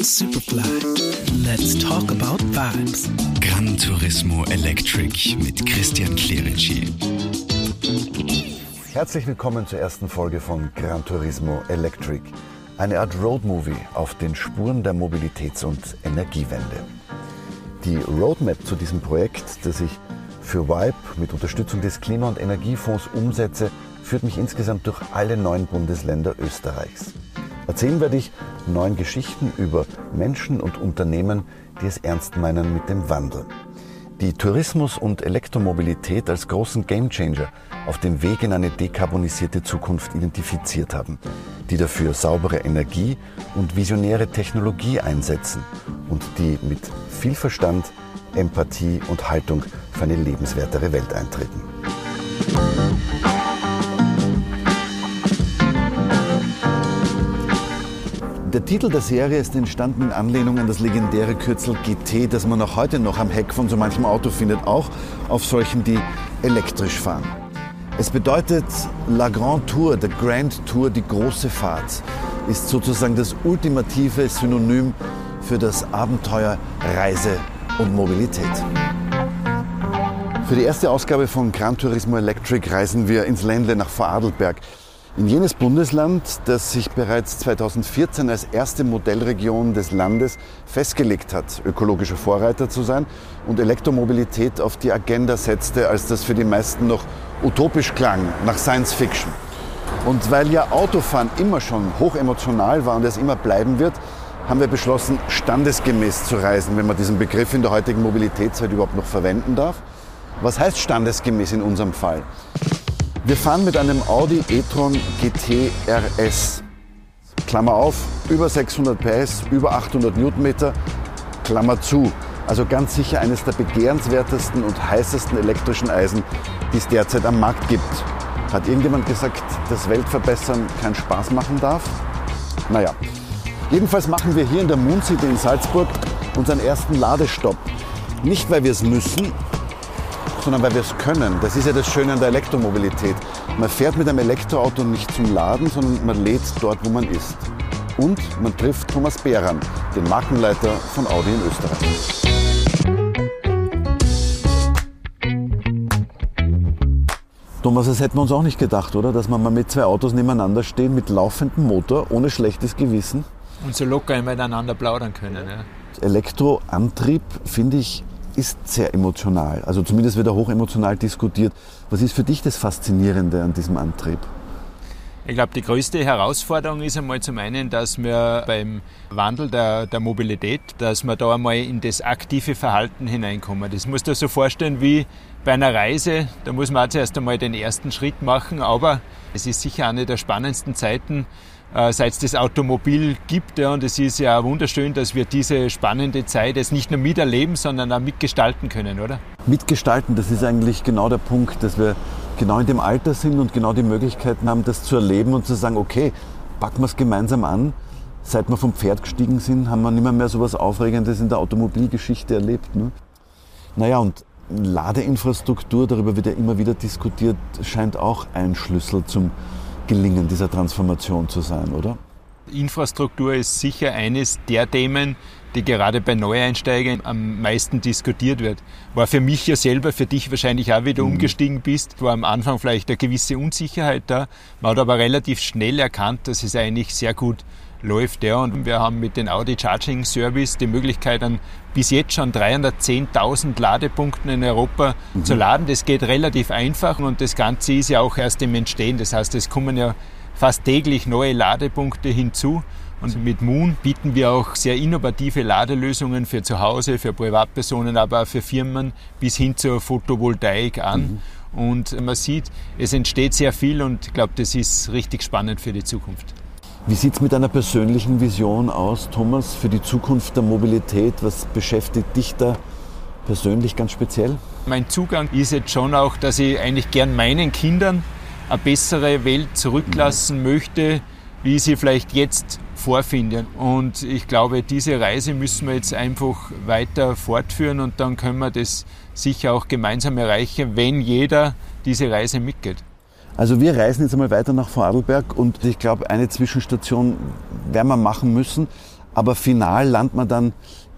and Superfly. Let's talk about vibes. Gran Turismo Electric mit Christian Clerici. Herzlich willkommen zur ersten Folge von Gran Turismo Electric. Eine Art Roadmovie auf den Spuren der Mobilitäts- und Energiewende. Die Roadmap zu diesem Projekt, das ich für WIPE mit Unterstützung des Klima- und Energiefonds umsetze, führt mich insgesamt durch alle neun Bundesländer Österreichs. Erzählen werde ich neun Geschichten über Menschen und Unternehmen, die es ernst meinen mit dem Wandel. Die Tourismus- und Elektromobilität als großen Gamechanger auf dem Weg in eine dekarbonisierte Zukunft identifiziert haben, die dafür saubere Energie und visionäre Technologie einsetzen und die mit viel Verstand, Empathie und Haltung für eine lebenswertere Welt eintreten. Der Titel der Serie ist entstanden in Anlehnung an das legendäre Kürzel GT, das man auch heute noch am Heck von so manchem Auto findet, auch auf solchen, die elektrisch fahren. Es bedeutet La Grande Tour, der Grand Tour, die große Fahrt, ist sozusagen das ultimative Synonym für das Abenteuer Reise und Mobilität. Für die erste Ausgabe von Gran Turismo Electric reisen wir ins Ländle nach Vorarlberg. In jenes Bundesland, das sich bereits 2014 als erste Modellregion des Landes festgelegt hat, ökologischer Vorreiter zu sein und Elektromobilität auf die Agenda setzte, als das für die meisten noch utopisch klang, nach Science Fiction. Und weil ja Autofahren immer schon hochemotional war und es immer bleiben wird, haben wir beschlossen, standesgemäß zu reisen, wenn man diesen Begriff in der heutigen Mobilitätszeit überhaupt noch verwenden darf. Was heißt standesgemäß in unserem Fall? Wir fahren mit einem Audi e-tron GT RS. Klammer auf, über 600 PS, über 800 Newtonmeter, Klammer zu. Also ganz sicher eines der begehrenswertesten und heißesten elektrischen Eisen, die es derzeit am Markt gibt. Hat irgendjemand gesagt, dass Weltverbessern keinen Spaß machen darf? Naja, jedenfalls machen wir hier in der Moon City in Salzburg unseren ersten Ladestopp. Nicht, weil wir es müssen, sondern weil wir es können. Das ist ja das Schöne an der Elektromobilität. Man fährt mit einem Elektroauto nicht zum Laden, sondern man lädt dort, wo man ist. Und man trifft Thomas Behran, den Markenleiter von Audi in Österreich. Thomas, das hätten wir uns auch nicht gedacht, oder? Dass man mal mit zwei Autos nebeneinander stehen, mit laufendem Motor, ohne schlechtes Gewissen. Und so locker miteinander plaudern können. Ja. Elektroantrieb, finde ich, ist sehr emotional. Also zumindest wird er hochemotional diskutiert. Was ist für dich das Faszinierende an diesem Antrieb? Ich glaube, die größte Herausforderung ist einmal zum einen, dass wir beim Wandel der, der Mobilität, dass wir da einmal in das aktive Verhalten hineinkommen. Das musst du dir so vorstellen wie bei einer Reise. Da muss man auch zuerst einmal den ersten Schritt machen, aber es ist sicher eine der spannendsten Zeiten, seit es das Automobil gibt. Ja, und es ist ja wunderschön, dass wir diese spannende Zeit jetzt nicht nur miterleben, sondern auch mitgestalten können, oder? Mitgestalten, das ist eigentlich genau der Punkt, dass wir genau in dem Alter sind und genau die Möglichkeiten haben, das zu erleben und zu sagen, okay, packen wir es gemeinsam an. Seit wir vom Pferd gestiegen sind, haben wir nicht mehr, mehr so etwas Aufregendes in der Automobilgeschichte erlebt. Ne? Naja, und Ladeinfrastruktur, darüber wird ja immer wieder diskutiert, scheint auch ein Schlüssel zum Gelingen dieser Transformation zu sein, oder? Infrastruktur ist sicher eines der Themen, die gerade bei Neueinsteigern am meisten diskutiert wird. War für mich ja selber, für dich wahrscheinlich auch wieder mhm. umgestiegen bist, war am Anfang vielleicht eine gewisse Unsicherheit da. Man hat aber relativ schnell erkannt, dass es eigentlich sehr gut läuft. Ja. Und wir haben mit dem Audi Charging Service die Möglichkeit, an bis jetzt schon 310.000 Ladepunkten in Europa mhm. zu laden. Das geht relativ einfach und das Ganze ist ja auch erst im Entstehen. Das heißt, es kommen ja fast täglich neue Ladepunkte hinzu. Und mit Moon bieten wir auch sehr innovative Ladelösungen für zu Hause, für Privatpersonen, aber auch für Firmen bis hin zur Photovoltaik an. Mhm. Und man sieht, es entsteht sehr viel und ich glaube, das ist richtig spannend für die Zukunft. Wie sieht es mit einer persönlichen Vision aus, Thomas, für die Zukunft der Mobilität? Was beschäftigt dich da persönlich ganz speziell? Mein Zugang ist jetzt schon auch, dass ich eigentlich gern meinen Kindern eine bessere Welt zurücklassen mhm. möchte, wie sie vielleicht jetzt vorfinden. Und ich glaube, diese Reise müssen wir jetzt einfach weiter fortführen und dann können wir das sicher auch gemeinsam erreichen, wenn jeder diese Reise mitgeht. Also wir reisen jetzt einmal weiter nach Vorarlberg und ich glaube, eine Zwischenstation werden wir machen müssen. Aber final landet man dann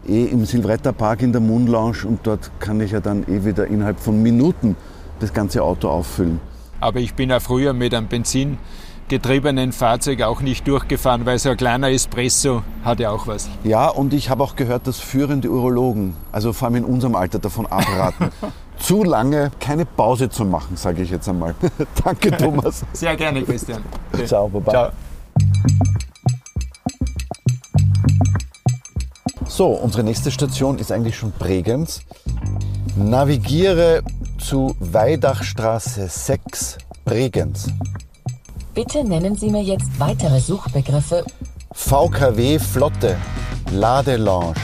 eh im Silvretta Park in der Moon Lounge und dort kann ich ja dann eh wieder innerhalb von Minuten das ganze Auto auffüllen. Aber ich bin auch früher mit einem benzingetriebenen Fahrzeug auch nicht durchgefahren, weil so ein kleiner Espresso hat ja auch was. Ja, und ich habe auch gehört, dass führende Urologen, also vor allem in unserem Alter, davon abraten, zu lange keine Pause zu machen, sage ich jetzt einmal. Danke, Thomas. Sehr gerne, Christian. Okay. Ciao, Baba. Ciao. So, unsere nächste Station ist eigentlich schon Bregenz. Navigiere zu Weidachstraße 6, Bregenz. Bitte nennen Sie mir jetzt weitere Suchbegriffe. VKW Flotte, Ladelounge.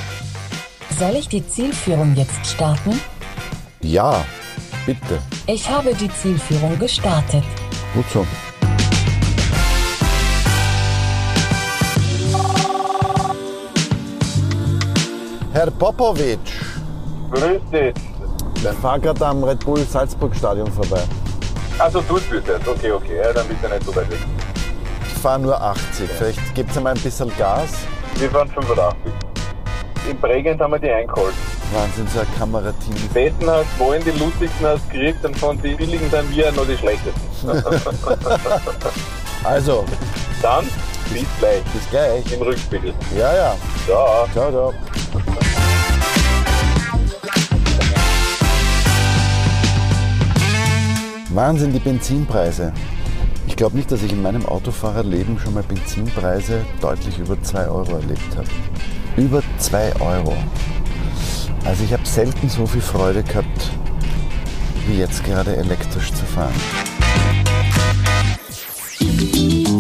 Soll ich die Zielführung jetzt starten? Ja, bitte. Ich habe die Zielführung gestartet. Gut so. Herr Popovic, Grüß dich. ich fahre gerade am Red Bull Salzburg Stadion vorbei. Also du bist jetzt. Okay, okay. Ja, dann bist du nicht so weit weg. Ich fahre nur 80. Vielleicht gibt es einmal ein bisschen Gas. Wir fahren 85. In Bregenz haben wir die eingeholt. Wahnsinn, so ein Kamerateam. Die Besten hast wollen, die lustigsten hast gekriegt und von den billigen sind wir noch die schlechtesten. Also, Dann bis gleich bis gleich. im Rückspiegel. Ja, ja. Ja. Ciao, ciao. Wahnsinn, die Benzinpreise. Ich glaube nicht, dass ich in meinem Autofahrerleben schon mal Benzinpreise deutlich über 2 Euro erlebt habe. Über 2 Euro. Also ich habe selten so viel Freude gehabt, wie jetzt gerade elektrisch zu fahren.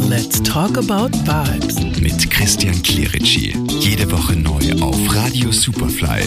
Let's talk about vibes. Mit Christian Clerici. Jede Woche neu auf Radio Superfly.